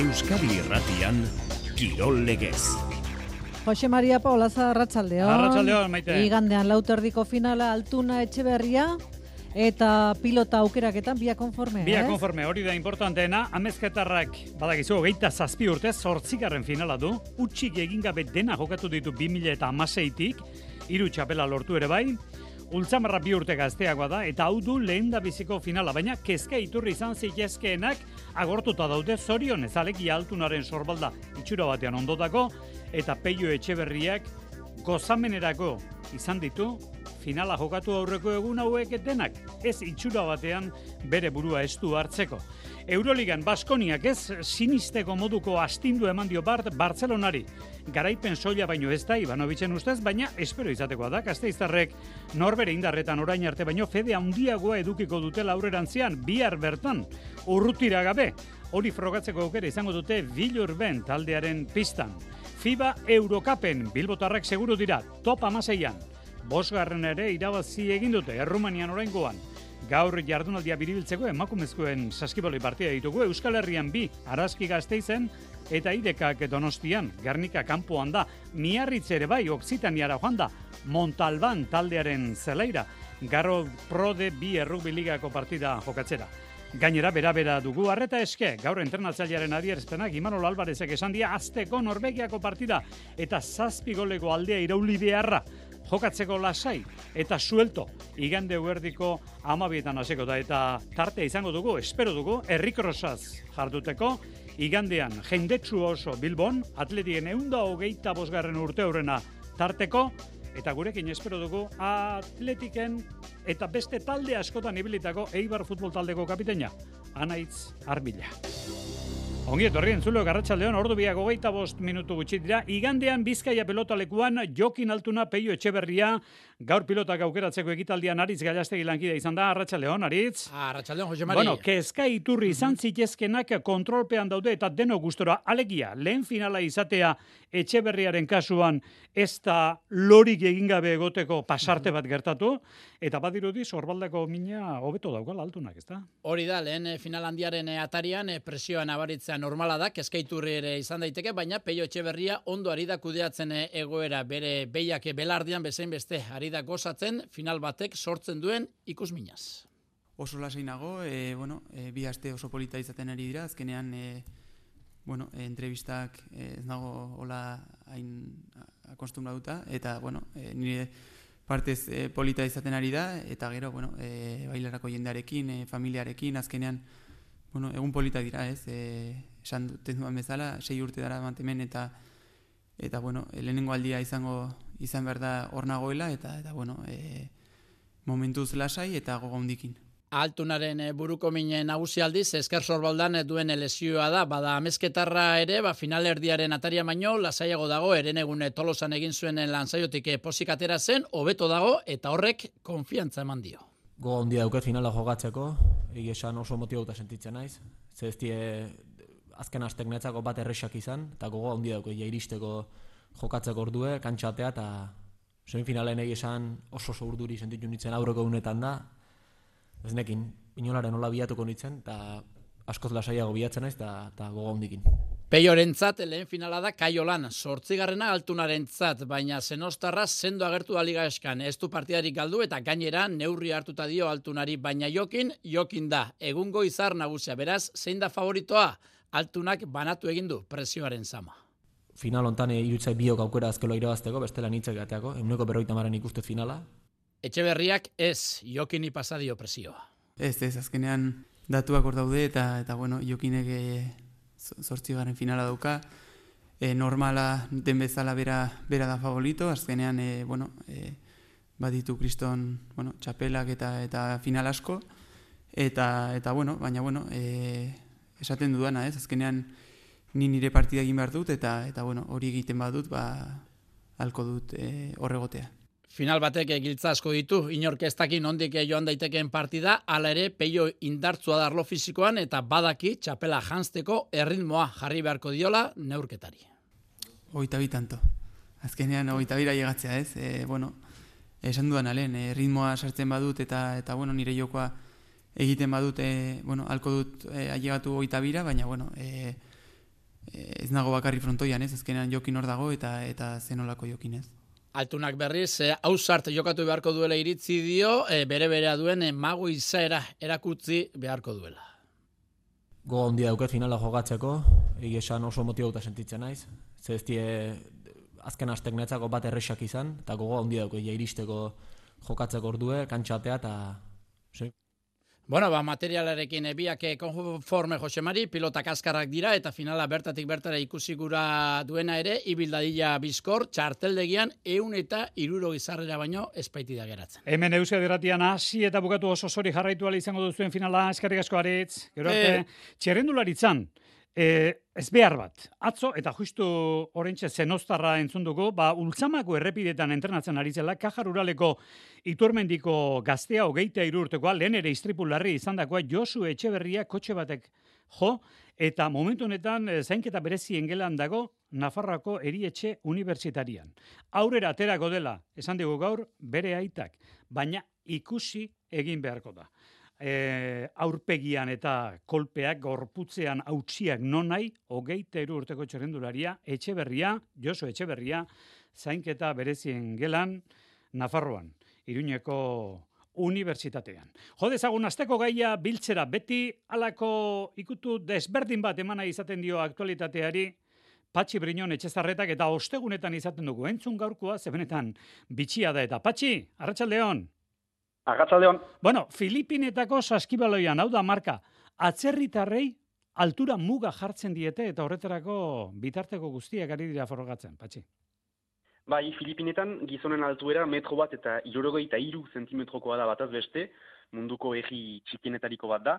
Euskadi Irratian Kirol Legez. Jose Maria Paulaza Arratsaldeon. Arratsaldeon, Maite. Igandean lauterdiko finala Altuna Etxeberria eta pilota aukeraketan bia konforme, Bia konforme, hori da importanteena, amezketarrak badakizu, hogeita zazpi urte, zortzigarren finala du, utxik egin gabe dena jokatu ditu 2000 eta amaseitik, iru txapela lortu ere bai, Ultzamarra bi urte gazteagoa da, eta hau du lehen da biziko finala, baina kezka iturri izan zitezkeenak agortuta daude zorion ezaleki altunaren sorbalda itxura batean ondotako, eta peio etxeberriak gozamenerako izan ditu finala jokatu aurreko egun hauek denak, ez itxura batean bere burua estu hartzeko. Euroligan Baskoniak ez sinisteko moduko astindu eman dio Bart Barcelonari. Garaipen soila baino ez da Ivanovicen ustez, baina espero izatekoa da Gasteiztarrek norbere indarretan orain arte baino fede handiagoa edukiko dutela aurrerantzean bihar bertan urrutira gabe. Hori frogatzeko aukera izango dute Bilurben taldearen pistan. FIBA Eurokapen Bilbotarrak seguru dira top amaseian. Bosgarren ere irabazi egin dute Errumanian oraingoan. Gaur jardunaldia biribiltzeko emakumezkoen saskiboli partida ditugu Euskal Herrian bi Araski Gasteizen eta Idekak Donostian, Gernika kanpoan da, Miarritz ere bai Oksitaniara joan da, Montalban taldearen zelaira, Garro Prode bi errugbi ligako partida jokatzera. Gainera, bera-bera dugu arreta eske, gaur entrenatzailearen adierzpenak Imanol Alvarezek esan dia azteko Norvegiako partida eta zazpi goleko aldea irauli beharra jokatzeko lasai eta suelto igande huerdiko amabietan haseko da eta tartea izango dugu, espero dugu, errikrosaz jarduteko, igandean jendetsu oso Bilbon, atletien eunda hogeita bosgarren urte horrena tarteko, eta gurekin espero dugu atletiken eta beste talde askotan ibilitako Eibar futbol taldeko kapiteina, Anaitz Arbila. Ongi etorri entzulo garratxaldeon, ordu biak hogeita bost minutu gutxi dira. Igandean Bizkaia pelotalekuan Jokin Altuna Peio Etxeberria gaur pilotak aukeratzeko ekitaldian Aritz Galastegi lankida izan da. Arratxaldeon, Aritz. Arratxaldeon, Jose Mari. Bueno, kezka iturri izan zitezkenak kontrolpean daude eta deno gustora alegia. Lehen finala izatea Etxeberriaren kasuan ez da lorik egin gabe egoteko pasarte bat gertatu eta badirudi sorbaldako mina hobeto daukala altunak, ezta? Hori da, lehen eh, final handiaren eh, atarian eh, presioa nabaritzea normala da, kezkaiturri ere izan daiteke, baina Peio Etxeberria ondo ari da kudeatzen egoera bere behiak belardian bezain beste ari da gozatzen final batek sortzen duen ikusminaz. oso lasai nago, e, bueno, e, bi aste oso polita izaten ari dira, azkenean e, bueno, e, entrevistak ez nago hola hain akostumbratuta eta bueno, e, nire partez e, polita izaten ari da eta gero, bueno, e, bailarako jendearekin, e, familiarekin, azkenean bueno, egun polita dira, ez? E, esan duten bezala, sei urte dara mantemen eta eta bueno, lehenengo aldia izango izan behar da hor nagoela eta eta bueno, e, momentuz lasai eta gogo handikin. Altunaren eh, buruko mine nagusi aldiz, esker sorbaldan eh, duen lesioa da, bada amezketarra ere, ba, finalerdiaren ataria baino, lasaiago dago, eren egune tolosan egin zuen lanzaiotik eh, posik atera zen, hobeto dago, eta horrek konfiantza eman dio. Go handia dauket finala jogatzeko, egia esan oso motibauta sentitzen naiz. Ze ez die azken astek netzako bat erresak izan, eta gogo handia dauket ja iristeko jokatzeko ordue, kantxatea, eta semifinalen egia esan oso oso urduri sentitu nintzen aurreko unetan da. Ez nekin, inolaren nola biatuko nintzen, eta askoz lasaiago biatzen naiz, eta, gogo handikin. Peiorentzat lehen finala da Kaiolan, sortzigarrena altunarentzat, baina zenostarra sendo agertu da liga eskan. Ez du partidarik galdu eta gainera neurri hartuta dio altunari, baina jokin, jokin da. Egungo izar nagusia, beraz, zein da favoritoa? Altunak banatu egin du presioaren zama. Final hontan irutzai biok aukera azkelo irabazteko, bestela nitzek gateako, eguneko berroita maren ikustez finala. Etxeberriak ez, jokini pasadio presioa. Ez, ez, azkenean datuak hor daude eta eta bueno, jokinek e, zortzigaren finala dauka. E, normala den bezala bera, bera da favorito, azkenean e, bueno, e, baditu kriston bueno, txapelak eta eta final asko. Eta, eta bueno, baina bueno, e, esaten dudana, ez? Azkenean ni nire partida egin behar dut eta eta bueno, hori egiten badut, ba halko dut e, horregotea. Final batek giltza asko ditu, inork ez daki nondik joan daitekeen partida, hala ere peio indartzua da arlo fisikoan eta badaki txapela janzteko erritmoa jarri beharko diola neurketari. Oita bi tanto. Azkenean oita bira llegatzea, ez? E, bueno, esan dudan alen, e, ritmoa sartzen badut eta eta bueno, nire jokoa egiten badut, e, bueno, halko dut e, ailegatu oita bira, baina bueno, e, ez nago bakarri frontoian ez, azkenean jokin hor dago eta eta zenolako jokin ez. Altunak berriz, hausart jokatu beharko duela iritzi dio, e, bere berea duen e, mago izaera erakutzi beharko duela. Go handia dauket finala jokatzeko, egia esan oso motibauta sentitzen naiz. Ze ez die, azken astek netzako bat erresak izan, eta gogo handia dauket ja iristeko jokatzeko ordue, kantxatea, eta... Bueno, ba, materialarekin ebiak eh, konforme Josemari, pilotak askarrak dira, eta finala bertatik bertara ikusi gura duena ere, ibildadila bizkor, txarteldegian, eun eta iruro gizarrera baino, espaiti da geratzen. Hemen eusia diratian hasi eta bukatu oso sori jarraitu izango duzuen finala, eskarrik asko aritz, gero arte, e... txerrendularitzan, E, ez behar bat, atzo eta justu orentxe zenoztarra entzun dugu, ba, ultzamako errepidetan entrenatzen ari zela, kajar uraleko iturmendiko gaztea hogeita irurtekoa, lehen ere istripu larri izan dakoa, Josu Etxeberria kotxe batek jo, eta momentu honetan e, zainketa berezi engelan dago, Nafarroako erietxe unibertsitarian. Aurrera aterako dela, esan dugu gaur, bere aitak, baina ikusi egin beharko da e, aurpegian eta kolpeak gorputzean hautsiak non nahi, hogeita eru urteko txerrendularia, etxeberria, Josu etxeberria, zainketa berezien gelan, Nafarroan, Iruñeko unibertsitatean. Jode ezagun azteko gaia biltzera beti alako ikutu desberdin bat emana izaten dio aktualitateari, Patxi Brinon etxezarretak eta ostegunetan izaten dugu. Entzun gaurkoa, zebenetan bitxia da eta. Patxi, arratsaldeon. Agatzaldeon. Bueno, Filipinetako saskibaloian, hau da marka, atzerritarrei altura muga jartzen diete eta horretarako bitarteko guztiak ari dira forrogatzen, patxi. Bai, Filipinetan gizonen altuera metro bat eta irurogei eta iru zentimetrokoa da bataz beste, munduko egi txikienetariko bat da.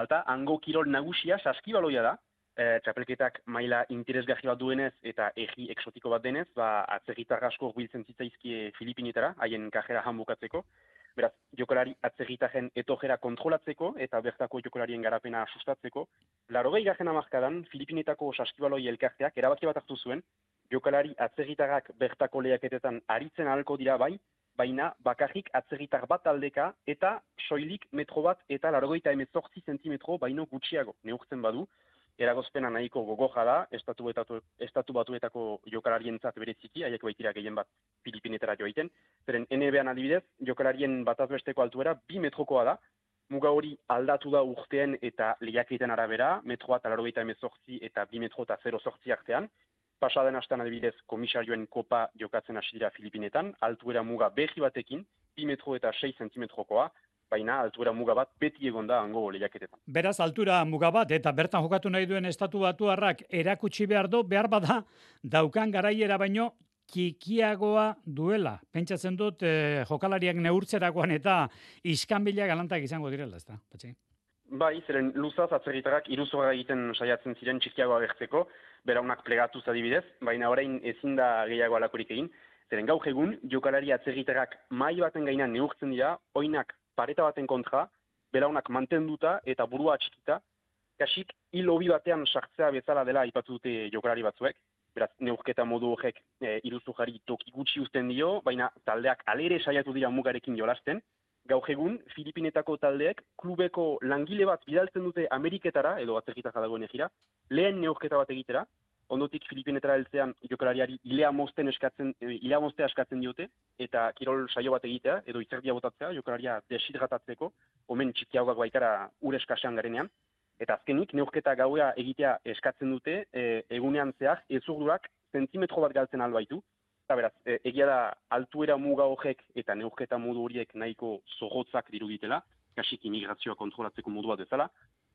Alta, hango kirol nagusia saskibaloia da, e, txapelketak maila interesgahi bat duenez eta egi eksotiko bat denez, ba, atzerritar asko biltzen zitzaizkie Filipinetara, haien kajera hanbukatzeko. Beraz, jokolari atzegitajen etojera kontrolatzeko eta bertako jokolarien garapena sustatzeko, laro gehi garen amarkadan, Filipinetako saskibaloi elkarteak erabaki bat hartu zuen, jokalari atzegitagak bertako lehaketetan aritzen ahalko dira bai, baina bakarrik atzegitar bat aldeka eta soilik metro bat eta eta emezortzi zentimetro baino gutxiago neurtzen badu, eragozpena nahiko gogoja da, estatu, etatu, estatu batuetako jokalarientzat bereziki, haiek baitira gehien bat Filipinetara joaiten. Zeren NBA adibidez, jokalarien batazbesteko altuera bi metrokoa da, muga hori aldatu da urtean eta lehiakiten arabera, metroa eta laro emezortzi eta bi metro eta zero sortzi artean. Pasaden hastan adibidez, komisarioen kopa jokatzen hasi dira Filipinetan, altuera muga behi batekin, bi metro eta 6 zentimetrokoa, baina altura muga bat beti egon da hango lehiaketetan. Beraz, altura muga bat eta bertan jokatu nahi duen estatu batuarrak erakutsi behar du, behar bada daukan garaiera baino kikiagoa duela. Pentsatzen dut eh, jokalariak neurtzerakoan eta iskanbila galantak izango direla, ez da? Bai, zeren luzaz atzerritarak iruzora egiten saiatzen ziren txikiagoa gertzeko, beraunak plegatu zadibidez, baina orain ezin da gehiago alakorik egin, zeren gaur egun jokalari atzerritarak mai baten gainan neurtzen dira, oinak pareta baten kontra, belaunak mantenduta eta burua atxikita, kasik hil hobi batean sartzea bezala dela ipatu dute jokalari batzuek, beraz neurketa modu horrek e, iruzu jari toki gutxi uzten dio, baina taldeak alere saiatu dira mugarekin jolasten, Gaur egun, Filipinetako taldeek klubeko langile bat bidaltzen dute Ameriketara, edo atzerritak dagoen egira, lehen neurketa bat egitera, ondotik Filipinetara heltzean jokalariari ilea mozten eskatzen, eh, ilea moztea eskatzen diote, eta kirol saio bat egitea, edo itzerdia botatzea, jokalaria deshidratatzeko, omen txikiagoak baikara ure eskasean garenean. Eta azkenik, neurketa gaua egitea eskatzen dute, e, egunean zehar, ezurdurak zentimetro bat galtzen albaitu. Eta beraz, e, egia da, altuera muga horrek eta neurketa modu horiek nahiko zorrotzak diruditela, kasik imigrazioa kontrolatzeko modua dezala,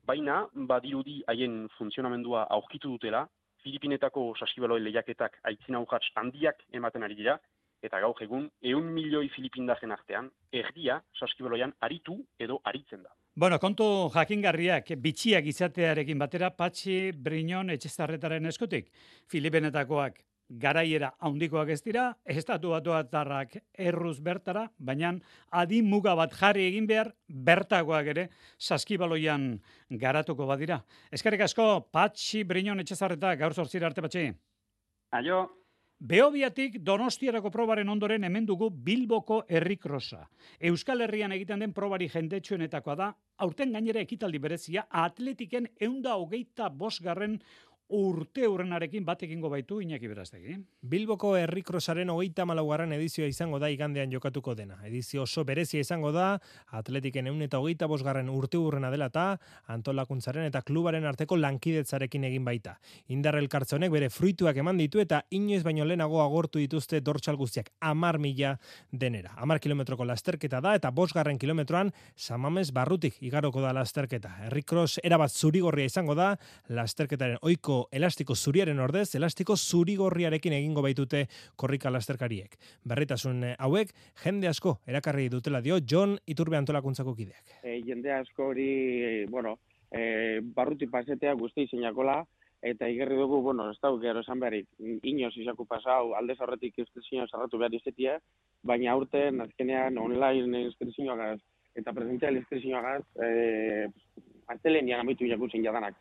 baina, badirudi haien funtzionamendua aurkitu dutela, Filipinetako saskibaloi lehiaketak aitzina urratx handiak ematen ari dira, eta gaur egun, eun milioi Filipindazen artean, erdia saskibaloian aritu edo aritzen da. Bueno, kontu jakingarriak, bitxiak izatearekin batera, patxi, brinon, etxezarretaren eskutik, Filipinetakoak garaiera haundikoak ez dira, estatu batuatarrak erruz bertara, baina adin muga bat jarri egin behar, bertakoak ere, saskibaloian garatuko badira. Eskerrik asko, Patxi Brinon etxezarreta, gaur zortzira arte Patxi. Aio. Beobiatik donostiarako probaren ondoren hemen dugu Bilboko herrikrosa. Euskal Herrian egiten den probari jendetsuenetakoa da, aurten gainera ekitaldi berezia, atletiken eunda hogeita bosgarren urte urrenarekin bat egingo baitu Iñaki Berastegi. Bilboko Herrikrosaren hogeita malaugarren edizioa izango da igandean jokatuko dena. Edizio oso berezia izango da, atletiken eun eta hogeita bosgarren urte urrena dela eta antolakuntzaren eta klubaren arteko lankidetzarekin egin baita. Indar elkartze honek bere fruituak eman ditu eta inoiz baino lehenago agortu dituzte dortxal guztiak amar mila denera. Amar kilometroko lasterketa da eta bosgarren kilometroan samames barrutik igaroko da lasterketa. Herrikros erabat zurigorria izango da, lasterketaren oiko elastiko zuriaren ordez, elastiko zurigorriarekin egingo baitute korrika lasterkariek. Berritasun hauek, jende asko erakarri dutela dio John Iturbe antolakuntzako kideak. E, jende asko hori, e, bueno, e, barruti pasetea guzti izinakola, eta igerri dugu, bueno, ez dauk gero esan beharik, inoz izaku pasau, aldez horretik inskripzioa zarratu behar izetia, baina aurten, azkenean, online inskripzioagaz, eta presentzial inskripzioagaz, e, astelenian amitu jakutzen jadanak.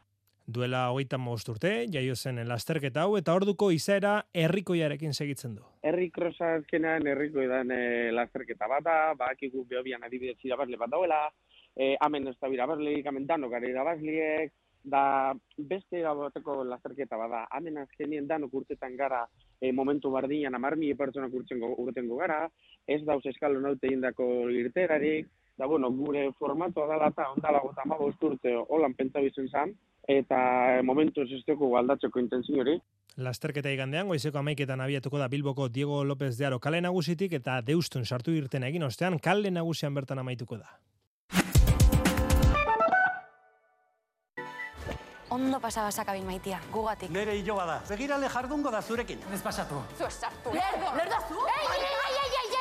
Duela hogeita most urte, jaio zen lasterketa hau, eta orduko izaera herrikoiarekin segitzen du. Herri krosa azkenean herriko edan e, lasterketa bada, bakigu behobian adibidez irabazle bat dauela, e, amen ez da irabazleik, amen danok gara irabazliek, da beste bateko lasterketa bada, amen azkenien danok urtetan gara e, momentu bardinan amarmi pertsona urtengo, urtengo gara, ez dauz eskalo naute indako irterarik, da bueno, gure formatoa dala eta ondala gota ma urte holan pentsa bizen zan, eta momentu ez dugu aldatzeko intentzio hori. Lasterketa igandean, goizeko amaiketan abiatuko da Bilboko Diego López de Aro kale nagusitik eta deustun sartu irten egin ostean kale nagusian bertan amaituko da. Ondo pasaba sakabin maitia, gugatik. Nere hilo bada. Begirale jardungo da zurekin. Ez pasatu. Zu esartu. Lerdo! Lerdo zu! Ei, ei, ei,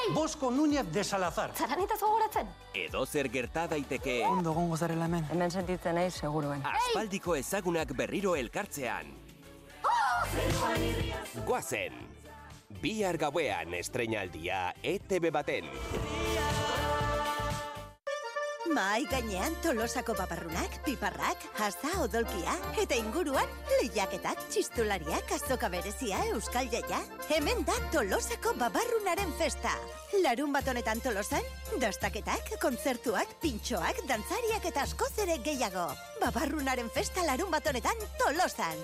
ei! Bosco Núñez de Salazar. Zaranita gogoratzen? Edo zer gerta daiteke. Ondo gongo zarela hemen. Hemen sentitzen nahi, seguruen. Aspaldiko ezagunak berriro elkartzean. Guazen. Bihar gauean estreinaldia ETV baten. Mai gainean tolosako paparrunak, piparrak, hasta odolkia, eta inguruan lehiaketak, txistulariak, azoka berezia, euskal jaia. Hemen da tolosako babarrunaren festa. Larun bat honetan tolosan, dastaketak, kontzertuak, pintxoak, dantzariak eta askoz ere gehiago. Babarrunaren festa larun bat honetan tolosan.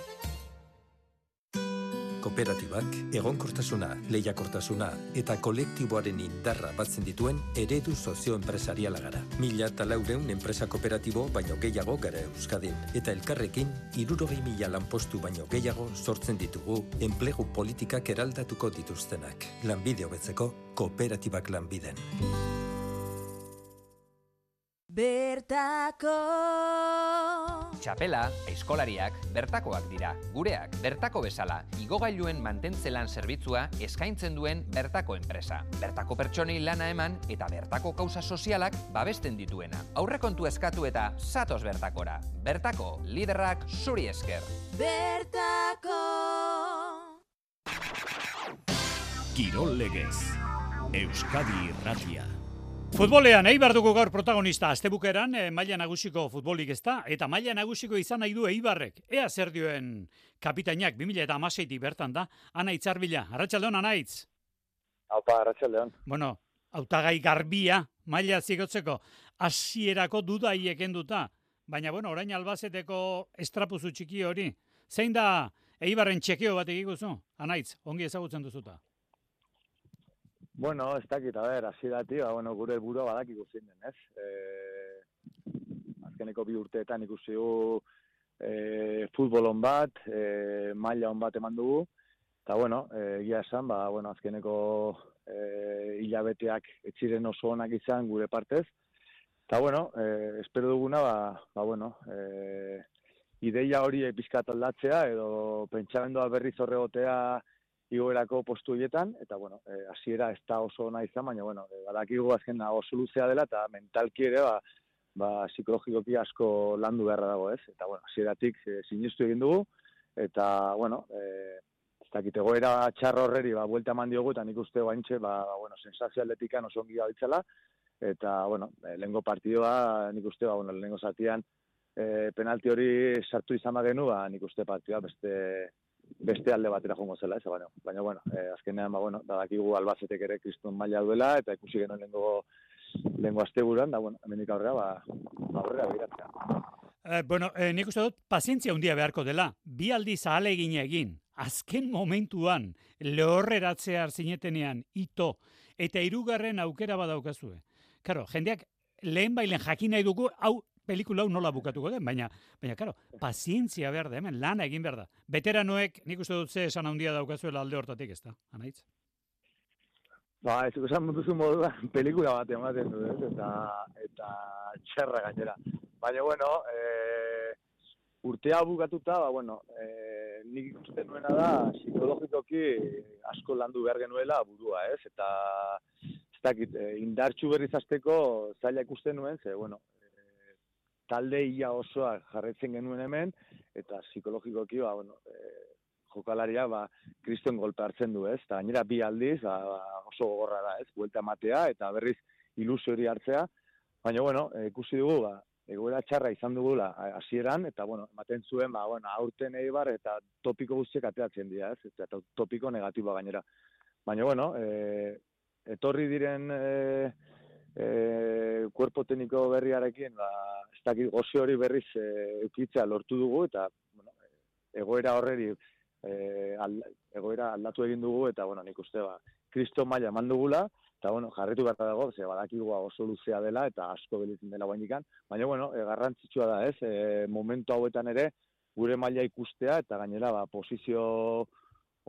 Kooperatibak, egonkortasuna, lehiakortasuna eta kolektiboaren indarra batzen dituen eredu sozioenpresariala gara. Mila eta laureun enpresa kooperatibo baino gehiago gara Euskadin. Eta elkarrekin, irurogei mila lanpostu baino gehiago sortzen ditugu enplegu politikak eraldatuko dituztenak. Lanbide hobetzeko, kooperatibak lanbiden. Bertako Txapela, eskolariak, bertakoak dira. Gureak, bertako bezala, igogailuen mantentzelan zerbitzua eskaintzen duen bertako enpresa. Bertako pertsonei lana eman eta bertako kauza sozialak babesten dituena. Aurrekontu eskatu eta satos bertakora. Bertako, liderrak zuri esker. Bertako Kirol legez. Euskadi Irratia. Futbolean, Eibar dugu gaur protagonista, astebukeran e, maila nagusiko futbolik ez da, eta maila nagusiko izan nahi du Eibarrek. Ea zer dioen kapitainak 2000 eta bertan da, Ana Itzarbila. Arratxaldeon, Anaitz? Haupa, Arratxaldeon. Bueno, autagai garbia, maila zigotzeko, hasierako dudaiek enduta, baina, bueno, orain albazeteko estrapuzu txiki hori. Zein da Eibarren txekeo bat egikuzu? Anaitz, ongi ezagutzen duzuta. Bueno, ez dakit, a ber, hasi dati, ba, bueno, gure burua badak ikusten den, ez? E, azkeneko bi urteetan ikusi du e, futbolon bat, e, maila on bat eman dugu, eta, bueno, egia esan, ba, bueno, azkeneko e, hilabeteak etxiren oso onak izan gure partez, eta, bueno, e, espero duguna, ba, ba bueno, e, ideia hori pizkat aldatzea, edo pentsamendua berriz horregotea, igoerako postu hietan, eta, bueno, e, hasiera ez da oso nahi izan, baina, bueno, e, badakigu azken oso luzea dela, eta mentalki ere, ba, ba, psikologikoki asko landu beharra dago, ez? Eta, bueno, hasieratik e, sinistu egin dugu, eta, bueno, e, ez dakit, egoera txarro horreri, ba, buelta eman diogu, eta nik uste guaintxe, ba, ba, bueno, sensazio atletikan oso ongi gabitzela, eta, bueno, e, lehenko partidoa, nik uste, ba, bueno, lehenko zatian, e, penalti hori sartu izan bagenu, ba, nik uste partioa beste, beste alde batera jongo zela, ez, baina, baina, bueno, eh, azkenean, ba, bueno, da dakigu albazetek ere kristun maila duela, eta ikusi genuen lengo, lengo azte buruan, da, bueno, hemenik aurrera, ba, aurrera biratzea. Eh, bueno, eh, nik uste dut, pazientzia handia beharko dela. bi aldiz ahalegin egin, azken momentuan, lehorreratzea zinetenean, ito, eta hirugarren aukera badaukazue. Karo, jendeak lehen bailen jakin nahi dugu, hau pelikula hau nola bukatuko den, baina, baina, karo, pazientzia behar da, hemen, lana egin behar da. Veteranoek, nik uste dut ze esan handia daukazuela alde hortatik, ez da, anaitz? Ba, ez esan mutuzu moduan pelikula bat ematen du, ez? Eta, eta txerra gainera. Baina, bueno, e, urtea bukatuta, ba, bueno, e, nik ikusten nuena da, psikologikoki asko landu behar genuela burua, ez? Eta, ez dakit, e, indartxu berriz azteko zaila ikusten nuen, ze, bueno, talde ia osoa jarretzen genuen hemen, eta psikologikoki, ba, bueno, e, jokalaria ba kriston golpe hartzen du, ez? Ta gainera bi aldiz ba, ba, oso gogorra da, ez? Buelta matea eta berriz ilusio hori hartzea. Baina bueno, e, ikusi dugu ba egoera txarra izan dugula hasieran eta bueno, ematen zuen ba bueno, aurten Eibar eta topiko guztiak ateratzen dira, ez? Eta topiko negatiboa gainera. Baina bueno, e, etorri diren e, e, kuerpo tekniko berriarekin, ba, ez dakit gozi hori berriz e, eukitza lortu dugu, eta bueno, egoera horreri e, al, egoera aldatu egin dugu eta bueno, nik uste ba Kristo maila eman dugula eta bueno, jarritu behar dago, ze badakigua oso luzea dela eta asko belitzen dela guainikan, baina bueno, e, garrantzitsua da, ez? E, momentu hauetan ere gure maila ikustea eta gainera ba posizio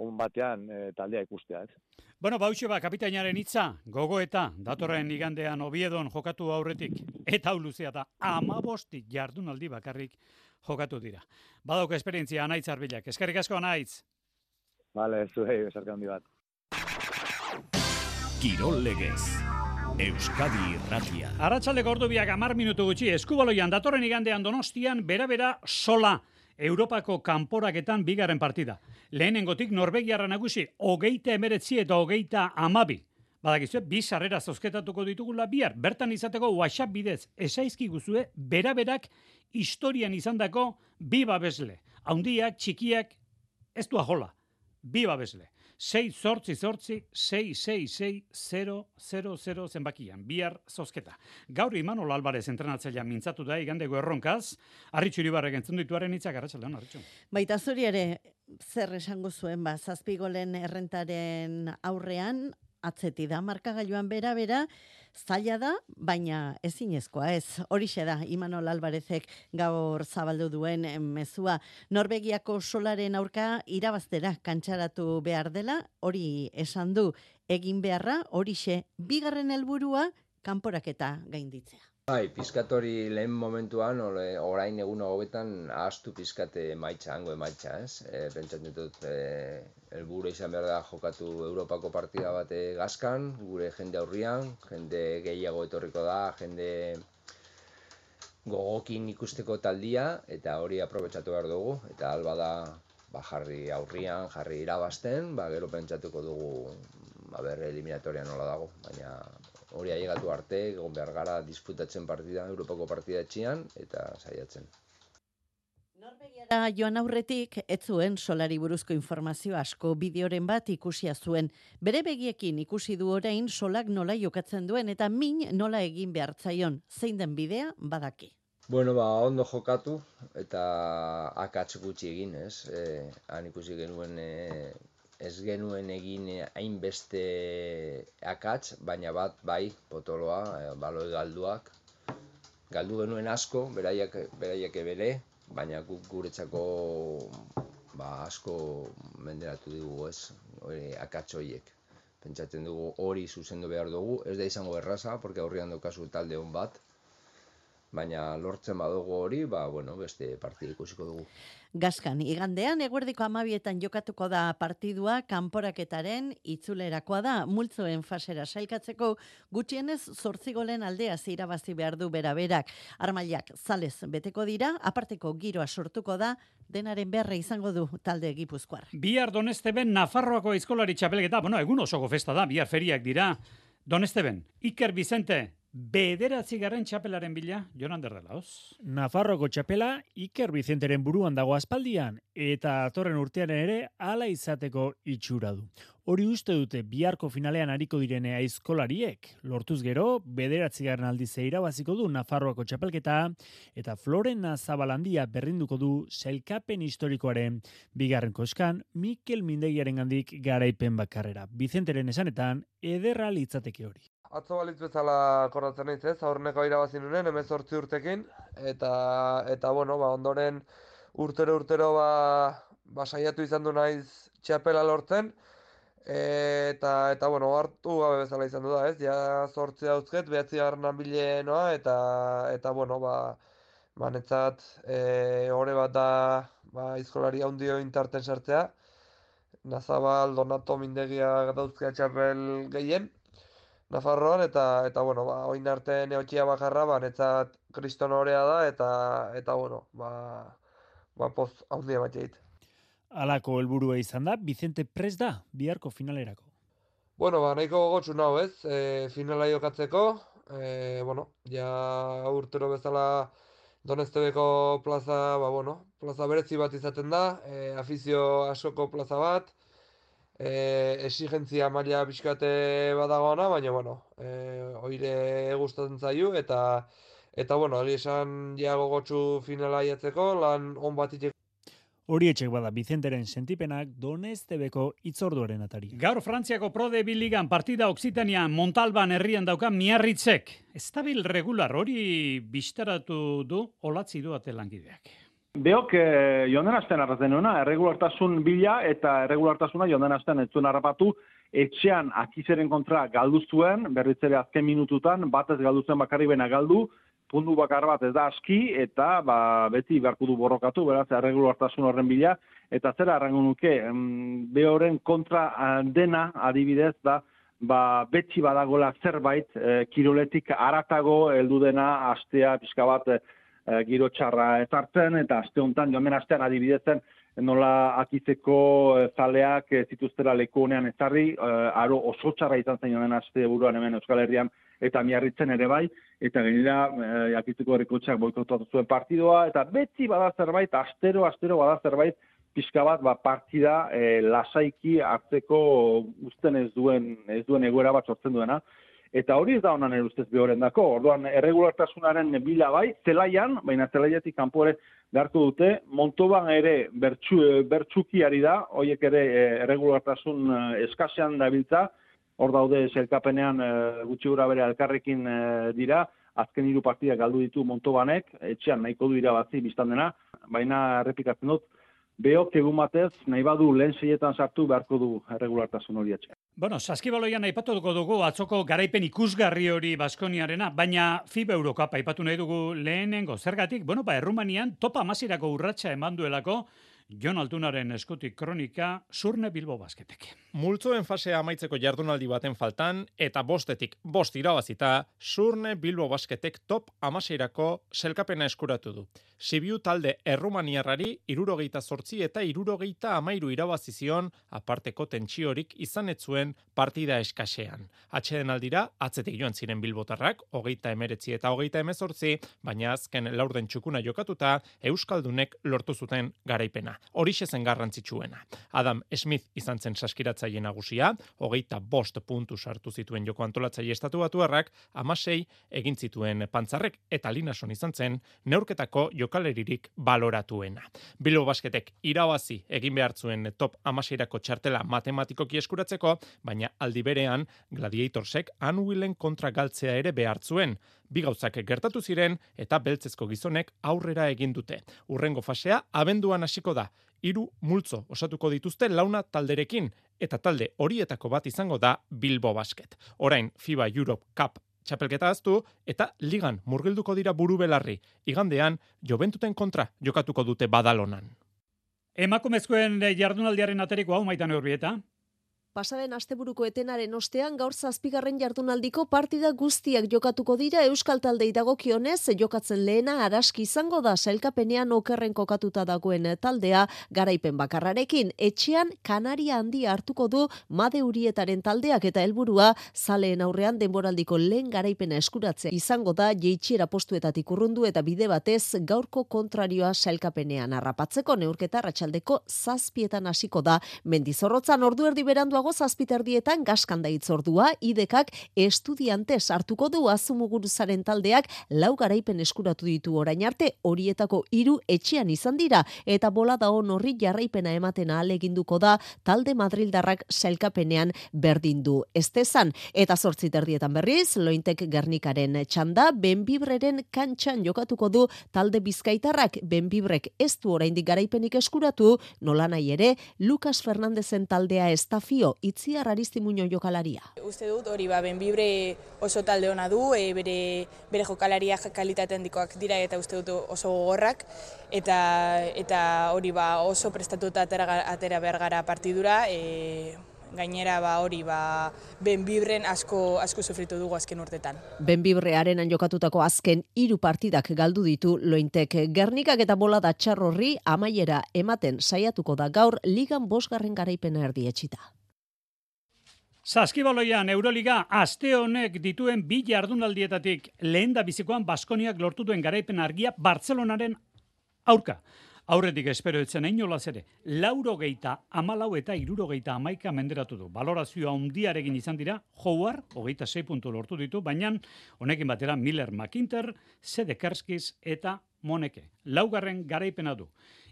on batean e, taldea ikustea, ez? Bueno, bauxe ba, kapitainaren hitza, gogo eta datorren igandean obiedon jokatu aurretik, eta hau luzea da, amabosti jardunaldi bakarrik jokatu dira. Badauk esperientzia anaitz arbilak. Eskerrik asko anaitz. Vale, zuhei, esarka handi bat. Kirol legez. Euskadi Irratia. Arratsalde gordu biak amar minutu gutxi, eskubaloian datorren igandean donostian, bera-bera sola. Europako kanporaketan bigarren partida. Lehenengotik Norvegiarra nagusi, hogeita emeretzi eta hogeita amabi. Badakizu, bi sarrera zozketatuko ditugula bihar, bertan izateko WhatsApp bidez, esaizki guzue, bera-berak historian izandako bi babesle. Haundiak, txikiak, ez du ajola, bi babesle. 6 zortzi zortzi, 6 6 6 0 0 0 zenbakian, bihar zozketa. Gaur Imanol Alvarez entrenatzailea mintzatu da igandego erronkaz, arritxu iribarrek entzun dituaren hitzak arratsaldean arritxu. Baita zuri ere, zer esango zuen ba, zazpigolen errentaren aurrean, atzeti da markagailuan bera bera, zaila da, baina ezinezkoa ez. Horixe da, Imanol Alvarezek gaur zabaldu duen mezua. Norvegiako solaren aurka irabaztera kantxaratu behar dela, hori esan du egin beharra, horixe bigarren helburua kanporaketa gainditzea. Bai, pizkatori lehen momentuan, ole, orain egun hobetan ahaztu pizkate emaitza, hango emaitza, ez? E, pentsatzen ditut, e, elburu izan behar da jokatu Europako partida bate gazkan, gure jende aurrian, jende gehiago etorriko da, jende gogokin ikusteko taldia, eta hori aprobetsatu behar dugu, eta alba da, ba, jarri aurrian, jarri irabazten, ba, gero pentsatuko dugu, ba, berre eliminatoria nola dago, baina hori ailegatu arte, egon behar gara disputatzen partida, Europako partida etxian, eta saiatzen. Norvegiara joan aurretik, ez zuen solari buruzko informazio asko bideoren bat ikusia zuen. Bere begiekin ikusi du orain solak nola jokatzen duen eta min nola egin behartzaion. Zein den bidea badaki. Bueno, ba, ondo jokatu eta akatz gutxi egin, ez? E, han ikusi genuen e, ez genuen egin hainbeste akats, baina bat bai potoloa, e, baloi galduak. Galdu genuen asko, beraiak, beraiak ebere, baina guk guretzako ba, asko menderatu dugu ez, hori akats horiek. Pentsatzen dugu hori zuzendu behar dugu, ez da izango erraza, porque aurrian daukazu talde hon bat, baina lortzen badugu hori, ba, bueno, beste partida ikusiko dugu. Gaskan, igandean eguerdiko amabietan jokatuko da partidua kanporaketaren itzulerakoa da multzoen fasera sailkatzeko gutxienez zortzigolen aldea zirabazi behar du beraberak. Armailak zalez beteko dira, aparteko giroa sortuko da, denaren beharra izango du talde gipuzkoar. Bihar Donesteben Nafarroako eskolari txapelgeta, bueno, egun osoko festa da, bihar feriak dira. Donesteben, Iker Vicente, Bederatzi garren txapelaren bila, Jonan Derdelaoz. Nafarroko txapela Iker Vicenteren buruan dago aspaldian eta atorren urtean ere hala izateko itxura du. Hori uste dute biharko finalean ariko direne aizkolariek. Lortuz gero, bederatzigarren aldiz irabaziko du Nafarroako txapelketa eta Florena Zabalandia berrinduko du selkapen historikoaren bigarren koskan Mikel Mindegiaren gandik garaipen bakarrera. Bizenteren esanetan, ederra litzateke hori. Atzo balitz bezala korratzen naiz ez, aurreneko irabazi nuen, hemen sortzi urtekin, eta, eta bueno, ba, ondoren urtero urtero ba, ba saiatu izan du naiz txapela lortzen, eta, eta bueno, hartu gabe bezala izan du da ez, ja sortzi dauzket, behatzi garran bilenoa, eta, eta bueno, ba, ba netzat, e, ore bat da, ba, izkolari handio intarten sartzea, Nazabal, Donato, Mindegia dauzkia txapel gehien, Nafarroan eta eta bueno, ba orain arte neotxia bakarra ba netzat kriston orea da eta eta bueno, ba ba poz handia bat jait. Alako helburua izan da Vicente Pres da biharko finalerako. Bueno, ba nahiko gogotsu nau, ez? E, finala jokatzeko, e, bueno, ja urtero bezala Donestebeko plaza, ba bueno, plaza berezi bat izaten da, e, afizio asoko plaza bat, e, exigentzia maila pixkate badagona, baina, bueno, e, oire gustatzen zaiu, eta, eta bueno, egi esan ja gogotsu finala jatzeko, lan on bat itxeko. Hori etxek bada Vicenteren sentipenak Donestebeko itzorduaren atari. Gaur Frantziako Pro de Biligan partida Oksitanian Montalban herrian dauka miarritzek. Estabil regular hori bistaratu du olatzi du langideak. Beok, eh, jonden asten arrazen erregulartasun bila eta erregulartasuna jonden asten ez zuen harrapatu, etxean akizeren kontra galdu zuen, berritzere azken minututan, batez galdu zuen bakarri bena galdu, puntu bakar bat ez da aski, eta ba, beti beharko du borrokatu, beraz, erregulartasun horren bila, eta zera errango nuke, behoren kontra eh, dena adibidez da, ba, betxi badagola zerbait, e, kiroletik aratago heldu dena, astea, pixka bat, e, giro txarra ezartzen, eta aste honetan, joan astean adibidezen, nola akizeko e, zaleak e, zituztera leku honean ezarri, e, aro oso txarra izan zen joan aste buruan hemen Euskal Herrian, eta miarritzen ere bai, eta genera e, akizeko errekotxak boikotatu zuen partidoa, eta beti bada zerbait, astero, astero bada zerbait, pixka bat ba, partida e, lasaiki hartzeko usten ez duen, ez duen egoera bat sortzen duena, Eta hori ez da honan erustez behoren dako. Orduan, erregulartasunaren bila bai, zelaian, baina zelaiatik kanpore beharko dute, Montoban ere bertxu, bertxuki ari da, horiek ere eh, erregulartasun eh, eskasean dabiltza, hor daude zelkapenean eh, gutxi gura bere alkarrekin dira, azken hiru partida galdu ditu Montobanek, etxean nahiko du irabazi biztan dena, baina errepikatzen dut, Beok egun batez, nahi badu lehen seietan sartu beharko du erregulartasun hori etxe. Bueno, saskibaloian aipatuko dugu atzoko garaipen ikusgarri hori Baskoniarena, baina FIBA Eurocup aipatu nahi dugu lehenengo. Zergatik, bueno, ba, Errumanian topa masirako urratsa eman duelako, Jon Altunaren eskutik kronika, surne Bilbo basketek. Multzoen fasea amaitzeko jardunaldi baten faltan, eta bostetik bost irabazita, surne Bilbo basketek top amaseirako selkapena eskuratu du. Sibiu talde errumaniarrari irurogeita sortzi eta irurogeita amairu irabazizion aparteko tentsiorik izan etzuen partida eskasean. Atxeden aldira, atzetik joan ziren bilbotarrak, hogeita emeretzi eta hogeita emezortzi, baina azken laurden txukuna jokatuta, Euskaldunek lortu zuten garaipena. Horixe zen garrantzitsuena. Adam Smith izan zen saskiratzaile nagusia, hogeita bost puntu sartu zituen joko antolatzaile estatu batuarrak, amasei egin zituen pantzarrek eta linason izan zen, neurketako jokaleririk baloratuena. Bilbo basketek irabazi egin behar zuen top amaseirako txartela matematikoki eskuratzeko, baina aldi berean Gladiatorsek anuilen kontra galtzea ere behar zuen. Bi gauzak gertatu ziren eta beltzezko gizonek aurrera egin dute. Urrengo fasea abenduan hasiko da. Hiru multzo osatuko dituzte launa talderekin eta talde horietako bat izango da Bilbo Basket. Orain FIBA Europe Cup txapelketa aztu, eta ligan murgilduko dira buru belarri. Igandean, joventuten kontra jokatuko dute badalonan. Emakumezkoen jardunaldiaren ateriko hau maitan horbieta. Pasaden asteburuko etenaren ostean gaur zazpigarren jardunaldiko partida guztiak jokatuko dira Euskal Taldei dagokionez. Jokatzen lehena araski izango da sailkapenean okerren kokatuta dagoen taldea garaipen bakarrarekin. Etxean Kanaria handia hartuko du Made Urietaren taldeak eta helburua zaleen aurrean denboraldiko lehen garaipena eskuratzea izango da jeitxiera postuetatik urrundu eta bide batez gaurko kontrarioa sailkapenean harrapatzeko neurketa ratxaldeko zazpietan hasiko da. Mendizorrotzan ordu erdi berandu geroago zazpiterdietan gaskanda itzordua, idekak estudiante sartuko du azumuguruzaren taldeak lau garaipen eskuratu ditu orain arte horietako hiru etxean izan dira eta bola da hon horri jarraipena ematen aleginduko da talde Madrildarrak sailkapenean berdin du. Estezan eta zortzi terdietan berriz, lointek gernikaren txanda, benbibreren kantxan jokatuko du talde bizkaitarrak benbibrek ez du oraindik garaipenik eskuratu, nola nahi ere, Lucas Fernandezen taldea estafio, itziar aristimuño jokalaria. Uste dut hori ba, benbibre oso talde ona du, e, bere, bere jokalaria kalitate handikoak dira eta uste dut oso gogorrak, eta, eta hori ba, oso prestatuta atera, atera behar gara partidura, e, gainera ba hori ba Benbibren asko asko sufritu dugu azken urtetan. Benbibrearen jokatutako azken hiru partidak galdu ditu Lointek Gernikak eta bola da txarrorri amaiera ematen saiatuko da gaur ligan bosgarren garaipena erdietxita. Saskibaloian Euroliga aste honek dituen bi jardunaldietatik lehen da bizikoan Baskoniak lortu duen garaipen argia Bartzelonaren aurka. Aurretik espero etzen einolaz ere, lauro geita amalau eta iruro geita amaika menderatu du. Balorazioa undiarekin izan dira, Howar, hogeita sei puntu lortu ditu, baina honekin batera Miller McInter, Sedekerskiz eta Moneke. Laugarren garaipena du.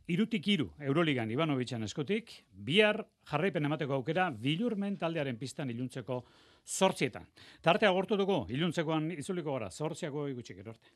Irutik iru, Euroligan Ivanovicen eskotik, bihar jarraipen emateko aukera, bilurmen taldearen pistan iluntzeko sortzietan. Tartea gortu dugu, iluntzekoan izuliko gara, sortziako igutxik erorte.